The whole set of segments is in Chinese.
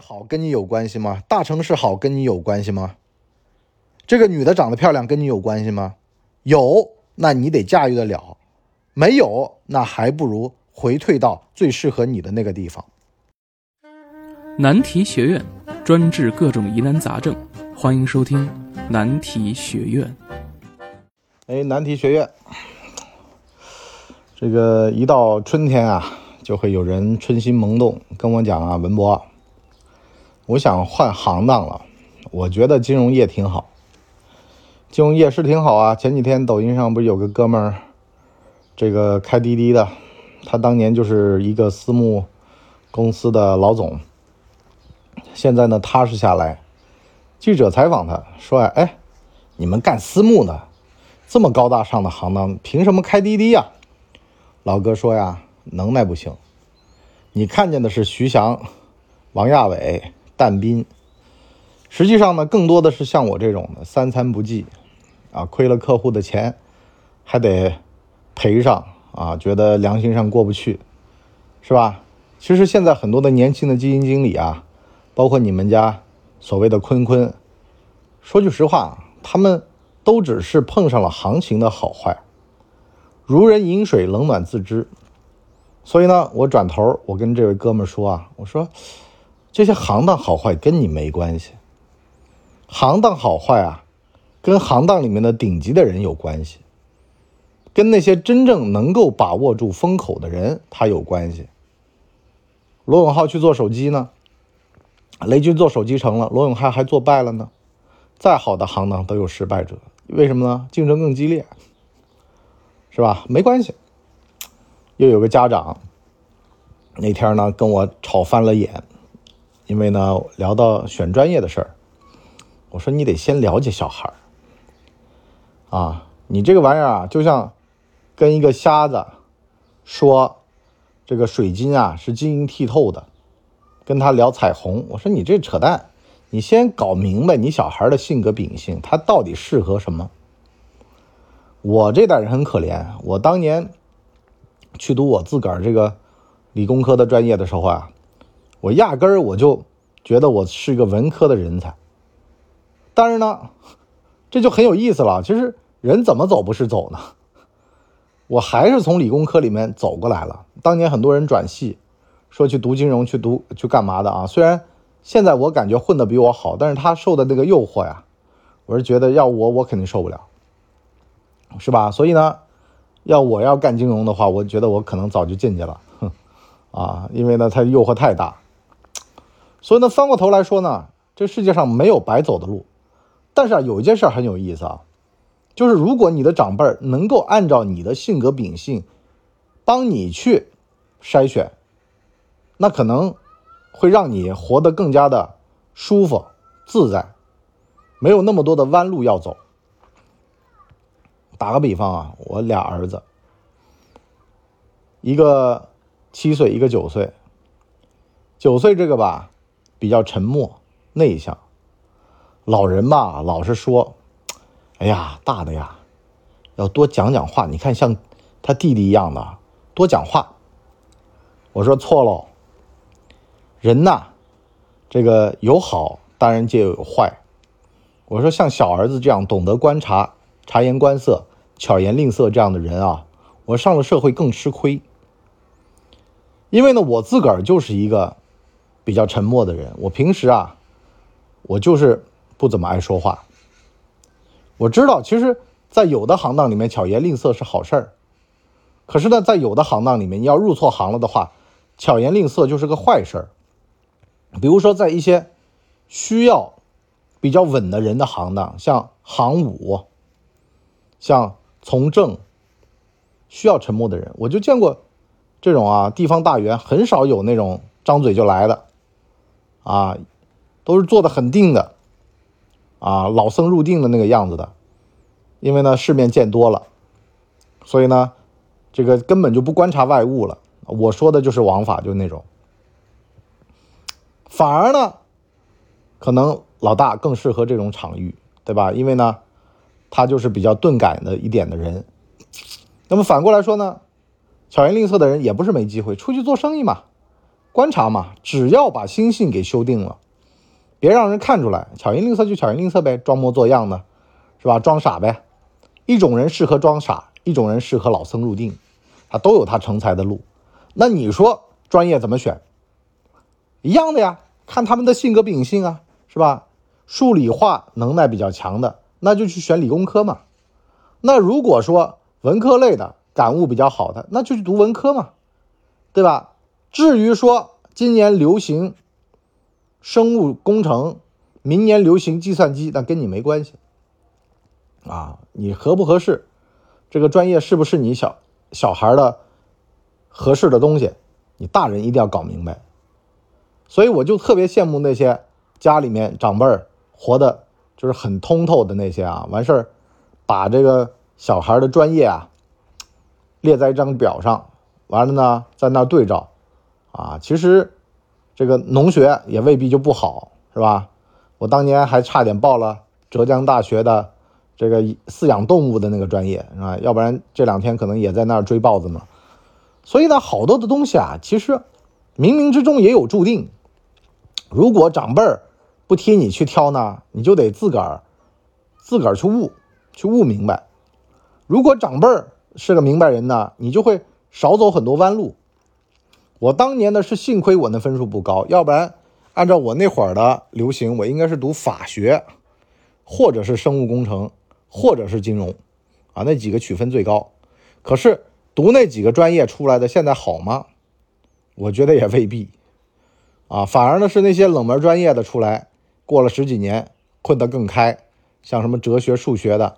好跟你有关系吗？大城市好跟你有关系吗？这个女的长得漂亮跟你有关系吗？有，那你得驾驭得了；没有，那还不如回退到最适合你的那个地方。难题学院专治各种疑难杂症，欢迎收听难题学院。哎，难题学院，这个一到春天啊，就会有人春心萌动，跟我讲啊，文博，我想换行当了。我觉得金融业挺好，金融业是挺好啊。前几天抖音上不是有个哥们儿，这个开滴滴的，他当年就是一个私募公司的老总。现在呢，踏实下来。记者采访他说：“哎，你们干私募的，这么高大上的行当，凭什么开滴滴呀？”老哥说：“呀，能耐不行。你看见的是徐翔、王亚伟、但斌，实际上呢，更多的是像我这种的，三餐不济，啊，亏了客户的钱，还得赔上啊，觉得良心上过不去，是吧？其实现在很多的年轻的基金经理啊。”包括你们家所谓的坤坤，说句实话，他们都只是碰上了行情的好坏，如人饮水，冷暖自知。所以呢，我转头我跟这位哥们说啊，我说这些行当好坏跟你没关系，行当好坏啊，跟行当里面的顶级的人有关系，跟那些真正能够把握住风口的人他有关系。罗永浩去做手机呢？雷军做手机成了，罗永浩还做败了呢。再好的行当都有失败者，为什么呢？竞争更激烈，是吧？没关系。又有个家长那天呢跟我吵翻了眼，因为呢聊到选专业的事儿，我说你得先了解小孩啊，你这个玩意儿啊，就像跟一个瞎子说这个水晶啊是晶莹剔透的。跟他聊彩虹，我说你这扯淡，你先搞明白你小孩的性格秉性，他到底适合什么。我这代人很可怜，我当年去读我自个儿这个理工科的专业的时候啊，我压根儿我就觉得我是一个文科的人才。但是呢，这就很有意思了。其实人怎么走不是走呢？我还是从理工科里面走过来了。当年很多人转系。说去读金融，去读去干嘛的啊？虽然现在我感觉混的比我好，但是他受的那个诱惑呀，我是觉得要我我肯定受不了，是吧？所以呢，要我要干金融的话，我觉得我可能早就进去了，哼，啊，因为呢，他诱惑太大。所以呢，翻过头来说呢，这世界上没有白走的路，但是啊，有一件事很有意思啊，就是如果你的长辈能够按照你的性格秉性，帮你去筛选。那可能会让你活得更加的舒服自在，没有那么多的弯路要走。打个比方啊，我俩儿子，一个七岁，一个九岁。九岁这个吧，比较沉默内向。老人吧，老是说：“哎呀，大的呀，要多讲讲话。你看，像他弟弟一样的，多讲话。”我说错喽。人呐，这个有好，当然就有坏。我说像小儿子这样懂得观察、察言观色、巧言令色这样的人啊，我上了社会更吃亏。因为呢，我自个儿就是一个比较沉默的人。我平时啊，我就是不怎么爱说话。我知道，其实，在有的行当里面，巧言令色是好事儿。可是呢，在有的行当里面，你要入错行了的话，巧言令色就是个坏事儿。比如说，在一些需要比较稳的人的行当，像行伍、像从政，需要沉默的人，我就见过这种啊。地方大员很少有那种张嘴就来的，啊，都是做的很定的，啊，老僧入定的那个样子的。因为呢，世面见多了，所以呢，这个根本就不观察外物了。我说的就是王法，就那种。反而呢，可能老大更适合这种场域，对吧？因为呢，他就是比较钝感的一点的人。那么反过来说呢，巧言令色的人也不是没机会，出去做生意嘛，观察嘛，只要把心性给修定了，别让人看出来，巧言令色就巧言令色呗，装模作样的，是吧？装傻呗。一种人适合装傻，一种人适合老僧入定，他都有他成才的路。那你说专业怎么选？一样的呀，看他们的性格秉性啊，是吧？数理化能耐比较强的，那就去选理工科嘛。那如果说文科类的感悟比较好的，那就去读文科嘛，对吧？至于说今年流行生物工程，明年流行计算机，那跟你没关系啊。你合不合适，这个专业是不是你小小孩的合适的东西，你大人一定要搞明白。所以我就特别羡慕那些家里面长辈儿活的就是很通透的那些啊，完事儿把这个小孩的专业啊列在一张表上，完了呢在那对照。啊，其实这个农学也未必就不好，是吧？我当年还差点报了浙江大学的这个饲养动物的那个专业，是吧？要不然这两天可能也在那儿追豹子呢。所以呢，好多的东西啊，其实冥冥之中也有注定。如果长辈儿不替你去挑呢，你就得自个儿自个儿去悟，去悟明白。如果长辈儿是个明白人呢，你就会少走很多弯路。我当年呢是幸亏我那分数不高，要不然按照我那会儿的流行，我应该是读法学，或者是生物工程，或者是金融，啊，那几个取分最高。可是读那几个专业出来的现在好吗？我觉得也未必，啊，反而呢是那些冷门专业的出来，过了十几年混得更开，像什么哲学、数学的，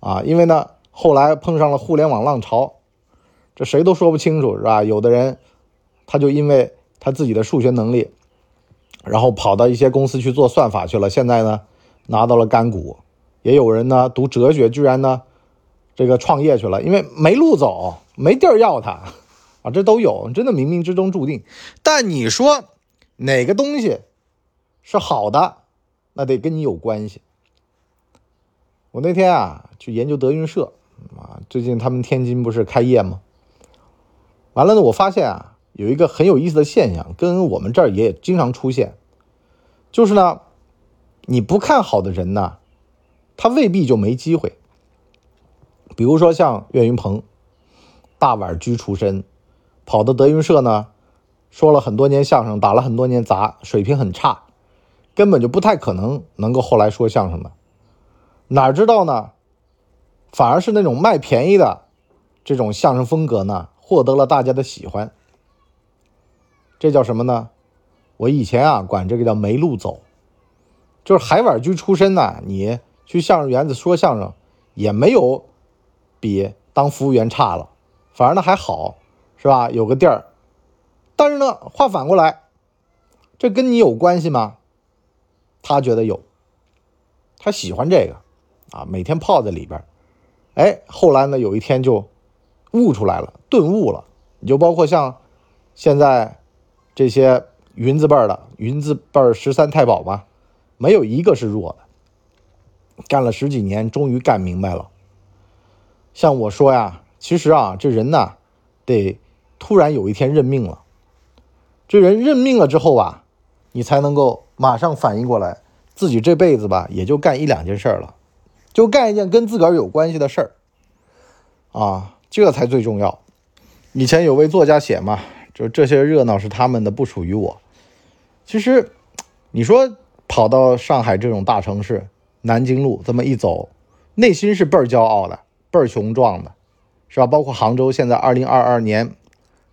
啊，因为呢后来碰上了互联网浪潮，这谁都说不清楚，是吧？有的人。他就因为他自己的数学能力，然后跑到一些公司去做算法去了。现在呢，拿到了干股。也有人呢读哲学，居然呢这个创业去了，因为没路走，没地儿要他啊，这都有，真的冥冥之中注定。但你说哪个东西是好的，那得跟你有关系。我那天啊去研究德云社啊，最近他们天津不是开业吗？完了呢，我发现啊。有一个很有意思的现象，跟我们这儿也经常出现，就是呢，你不看好的人呢，他未必就没机会。比如说像岳云鹏，大碗居出身，跑到德云社呢，说了很多年相声，打了很多年杂，水平很差，根本就不太可能能够后来说相声的。哪知道呢，反而是那种卖便宜的这种相声风格呢，获得了大家的喜欢。这叫什么呢？我以前啊管这个叫没路走，就是海碗居出身呢，你去相声园子说相声也没有比当服务员差了，反而呢还好，是吧？有个地儿。但是呢，话反过来，这跟你有关系吗？他觉得有，他喜欢这个啊，每天泡在里边。哎，后来呢，有一天就悟出来了，顿悟了。你就包括像现在。这些云字辈的云字辈十三太保吧，没有一个是弱的。干了十几年，终于干明白了。像我说呀，其实啊，这人呢，得突然有一天认命了。这人认命了之后啊，你才能够马上反应过来，自己这辈子吧，也就干一两件事了，就干一件跟自个儿有关系的事儿啊，这才最重要。以前有位作家写嘛。就这些热闹是他们的，不属于我。其实，你说跑到上海这种大城市，南京路这么一走，内心是倍儿骄傲的，倍儿雄壮的，是吧？包括杭州现在二零二二年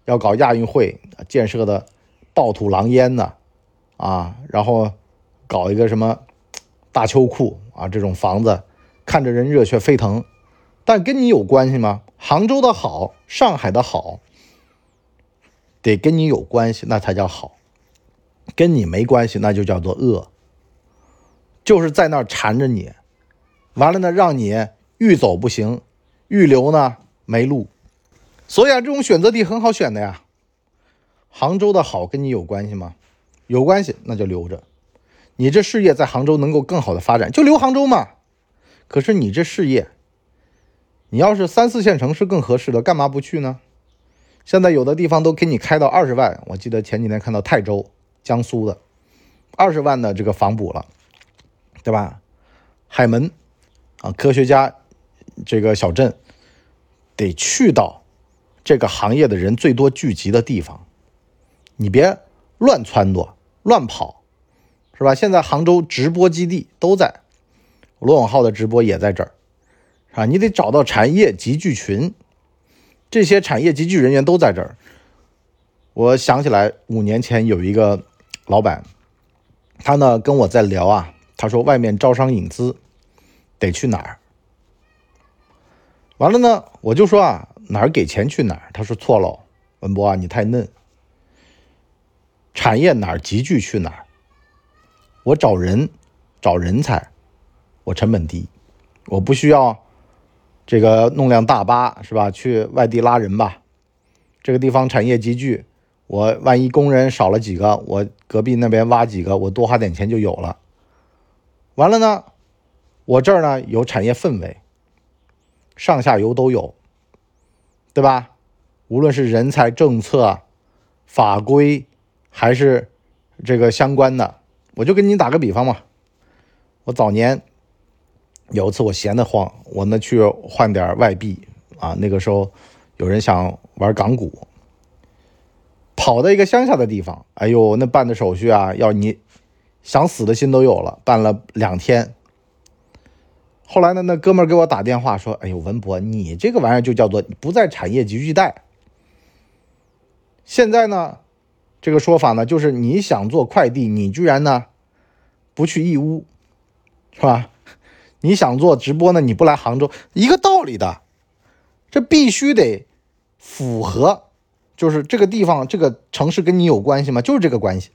要搞亚运会，建设的暴土狼烟呢，啊，然后搞一个什么大秋裤啊，这种房子看着人热血沸腾，但跟你有关系吗？杭州的好，上海的好。得跟你有关系，那才叫好；跟你没关系，那就叫做恶。就是在那儿缠着你，完了呢，让你欲走不行，欲留呢没路。所以啊，这种选择题很好选的呀。杭州的好跟你有关系吗？有关系，那就留着。你这事业在杭州能够更好的发展，就留杭州嘛。可是你这事业，你要是三四线城市更合适的，干嘛不去呢？现在有的地方都给你开到二十万，我记得前几天看到泰州、江苏的二十万的这个房补了，对吧？海门啊，科学家这个小镇得去到这个行业的人最多聚集的地方，你别乱撺掇、乱跑，是吧？现在杭州直播基地都在，罗永浩的直播也在这儿，啊，你得找到产业集聚群。这些产业集聚人员都在这儿。我想起来，五年前有一个老板，他呢跟我在聊啊，他说外面招商引资得去哪儿？完了呢，我就说啊，哪儿给钱去哪儿？他说错了，文博啊，你太嫩。产业哪儿集聚去哪儿？我找人，找人才，我成本低，我不需要。这个弄辆大巴是吧？去外地拉人吧。这个地方产业集聚，我万一工人少了几个，我隔壁那边挖几个，我多花点钱就有了。完了呢，我这儿呢有产业氛围，上下游都有，对吧？无论是人才、政策、法规，还是这个相关的，我就跟你打个比方嘛。我早年。有一次我闲得慌，我呢去换点外币啊。那个时候有人想玩港股，跑到一个乡下的地方，哎呦，那办的手续啊，要你想死的心都有了，办了两天。后来呢，那哥们给我打电话说：“哎呦，文博，你这个玩意儿就叫做不在产业集聚带。现在呢，这个说法呢，就是你想做快递，你居然呢不去义乌，是吧？”你想做直播呢？你不来杭州，一个道理的，这必须得符合，就是这个地方、这个城市跟你有关系吗？就是这个关系，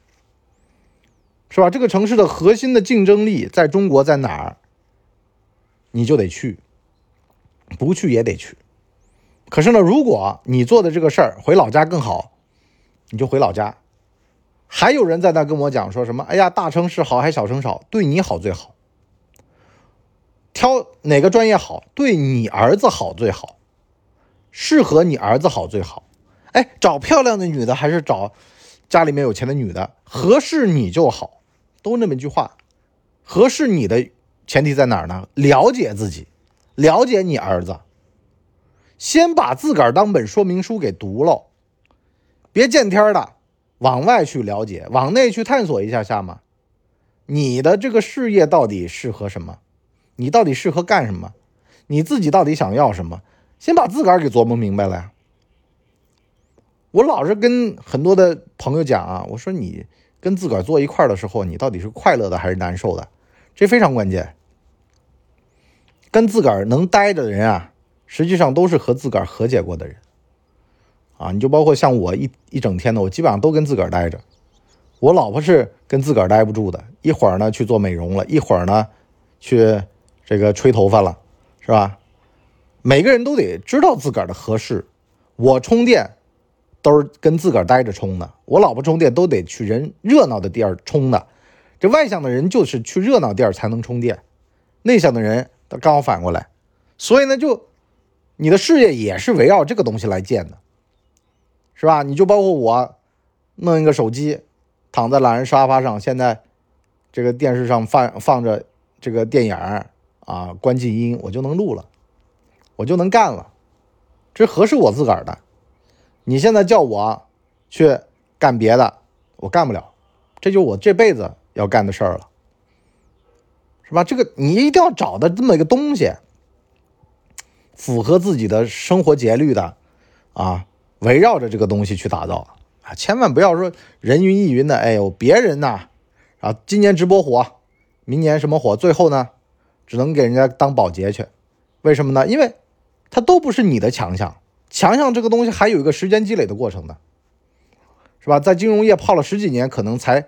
是吧？这个城市的核心的竞争力在中国在哪儿，你就得去，不去也得去。可是呢，如果你做的这个事儿回老家更好，你就回老家。还有人在那跟我讲说什么？哎呀，大城市好还是小城市好？对你好最好。挑哪个专业好，对你儿子好最好，适合你儿子好最好。哎，找漂亮的女的还是找家里面有钱的女的，合适你就好，都那么一句话。合适你的前提在哪儿呢？了解自己，了解你儿子，先把自个儿当本说明书给读了，别见天的往外去了解，往内去探索一下下嘛。你的这个事业到底适合什么？你到底适合干什么？你自己到底想要什么？先把自个儿给琢磨明白了呀。我老是跟很多的朋友讲啊，我说你跟自个儿坐一块儿的时候，你到底是快乐的还是难受的？这非常关键。跟自个儿能待着的人啊，实际上都是和自个儿和解过的人啊。你就包括像我一一整天的，我基本上都跟自个儿待着。我老婆是跟自个儿待不住的，一会儿呢去做美容了，一会儿呢去。这个吹头发了，是吧？每个人都得知道自个儿的合适。我充电都是跟自个儿待着充的，我老婆充电都得去人热闹的地儿充的。这外向的人就是去热闹地儿才能充电，内向的人刚好反过来。所以呢，就你的事业也是围绕这个东西来建的，是吧？你就包括我弄一个手机，躺在懒人沙发上，现在这个电视上放放着这个电影儿。啊，关静音我就能录了，我就能干了，这合适我自个儿的。你现在叫我去干别的，我干不了，这就是我这辈子要干的事儿了，是吧？这个你一定要找的这么一个东西，符合自己的生活节律的，啊，围绕着这个东西去打造啊，千万不要说人云亦云的。哎呦，别人呐，啊，今年直播火，明年什么火，最后呢？只能给人家当保洁去，为什么呢？因为，它都不是你的强项。强项这个东西还有一个时间积累的过程的，是吧？在金融业泡了十几年，可能才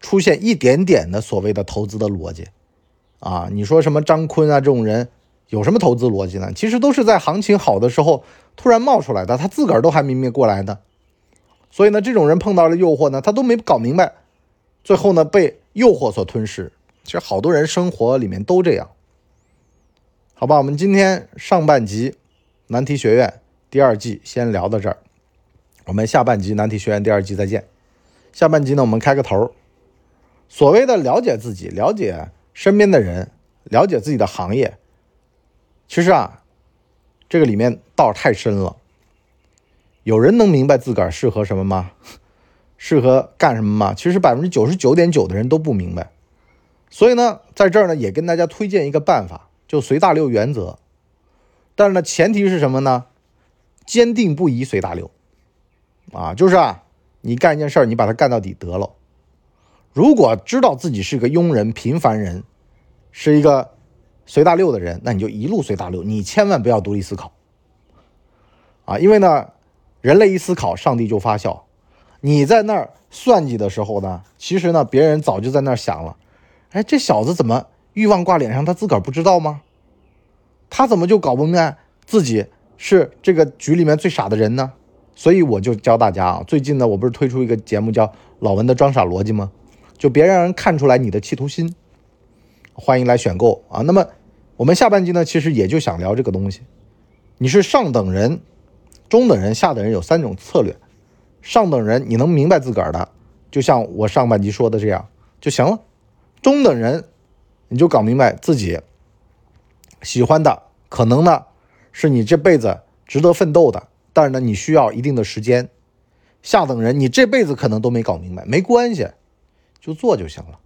出现一点点的所谓的投资的逻辑，啊，你说什么张坤啊这种人有什么投资逻辑呢？其实都是在行情好的时候突然冒出来的，他自个儿都还明白过来的。所以呢，这种人碰到了诱惑呢，他都没搞明白，最后呢被诱惑所吞噬。其实好多人生活里面都这样，好吧？我们今天上半集难题学院第二季先聊到这儿。我们下半集难题学院第二季再见。下半集呢，我们开个头。所谓的了解自己、了解身边的人、了解自己的行业，其实啊，这个里面道太深了。有人能明白自个儿适合什么吗？适合干什么吗？其实百分之九十九点九的人都不明白。所以呢，在这儿呢，也跟大家推荐一个办法，就随大流原则。但是呢，前提是什么呢？坚定不移随大流。啊，就是啊，你干一件事儿，你把它干到底得了。如果知道自己是个庸人、平凡人，是一个随大流的人，那你就一路随大流，你千万不要独立思考。啊，因为呢，人类一思考，上帝就发笑。你在那儿算计的时候呢，其实呢，别人早就在那儿想了。哎，这小子怎么欲望挂脸上？他自个儿不知道吗？他怎么就搞不明白自己是这个局里面最傻的人呢？所以我就教大家啊，最近呢，我不是推出一个节目叫《老文的装傻逻辑》吗？就别让人看出来你的企图心。欢迎来选购啊！那么我们下半集呢，其实也就想聊这个东西。你是上等人、中等人、下等人，有三种策略。上等人你能明白自个儿的，就像我上半集说的这样就行了。中等人你就搞明白自己喜欢的，可能呢是你这辈子值得奋斗的。但是呢，你需要一定的时间。下等人，你这辈子可能都没搞明白，没关系，就做就行了，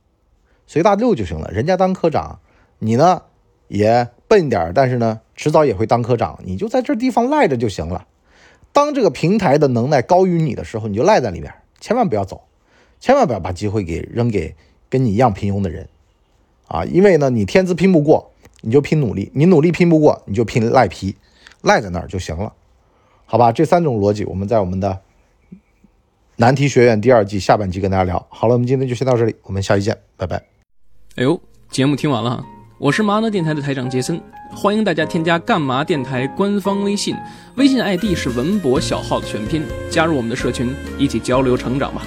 随大流就行了。人家当科长，你呢也笨点但是呢，迟早也会当科长。你就在这地方赖着就行了。当这个平台的能耐高于你的时候，你就赖在里面，千万不要走，千万不要把机会给扔给跟你一样平庸的人啊！因为呢，你天资拼不过，你就拼努力；你努力拼不过，你就拼赖皮，赖在那儿就行了。好吧，这三种逻辑，我们在我们的难题学院第二季下半集跟大家聊。好了，我们今天就先到这里，我们下期见，拜拜。哎呦，节目听完了，我是麻辣电台的台长杰森，欢迎大家添加干嘛电台官方微信，微信 ID 是文博小号的全拼，加入我们的社群，一起交流成长吧。